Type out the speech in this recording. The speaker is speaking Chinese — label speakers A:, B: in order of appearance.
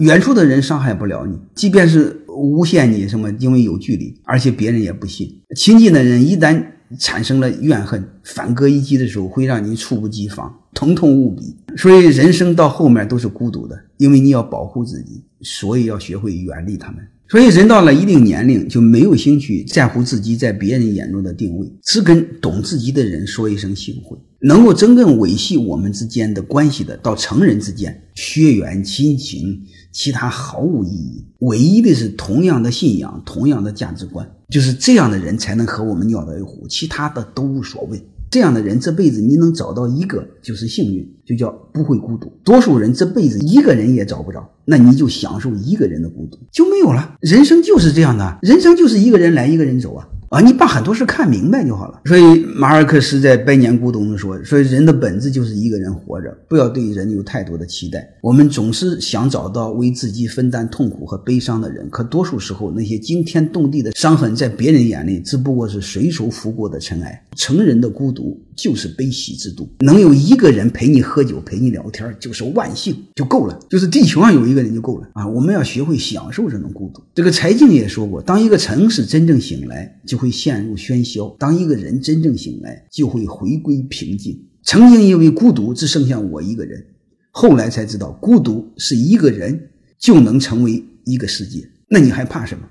A: 远处的人伤害不了你，即便是诬陷你什么，因为有距离，而且别人也不信。亲近的人一旦产生了怨恨，反戈一击的时候，会让你猝不及防，疼痛无比。所以人生到后面都是孤独的，因为你要保护自己，所以要学会远离他们。所以人到了一定年龄，就没有兴趣在乎自己在别人眼中的定位，只跟懂自己的人说一声幸会。能够真正维系我们之间的关系的，到成人之间，血缘亲情，其他毫无意义。唯一的是同样的信仰，同样的价值观，就是这样的人才能和我们尿到一壶，其他的都无所谓。这样的人，这辈子你能找到一个就是幸运，就叫不会孤独。多数人这辈子一个人也找不着，那你就享受一个人的孤独就没有了。人生就是这样的，人生就是一个人来一个人走啊。啊，你把很多事看明白就好了。所以马尔克斯在《百年孤独》中说：“说人的本质就是一个人活着，不要对人有太多的期待。我们总是想找到为自己分担痛苦和悲伤的人，可多数时候那些惊天动地的伤痕，在别人眼里只不过是随手拂过的尘埃。成人的孤独就是悲喜之度，能有一个人陪你喝酒、陪你聊天，就是万幸就够了。就是地球上有一个人就够了啊！我们要学会享受这种孤独。这个柴静也说过：当一个城市真正醒来，就。会陷入喧嚣。当一个人真正醒来，就会回归平静。曾经因为孤独，只剩下我一个人，后来才知道，孤独是一个人就能成为一个世界。那你还怕什么？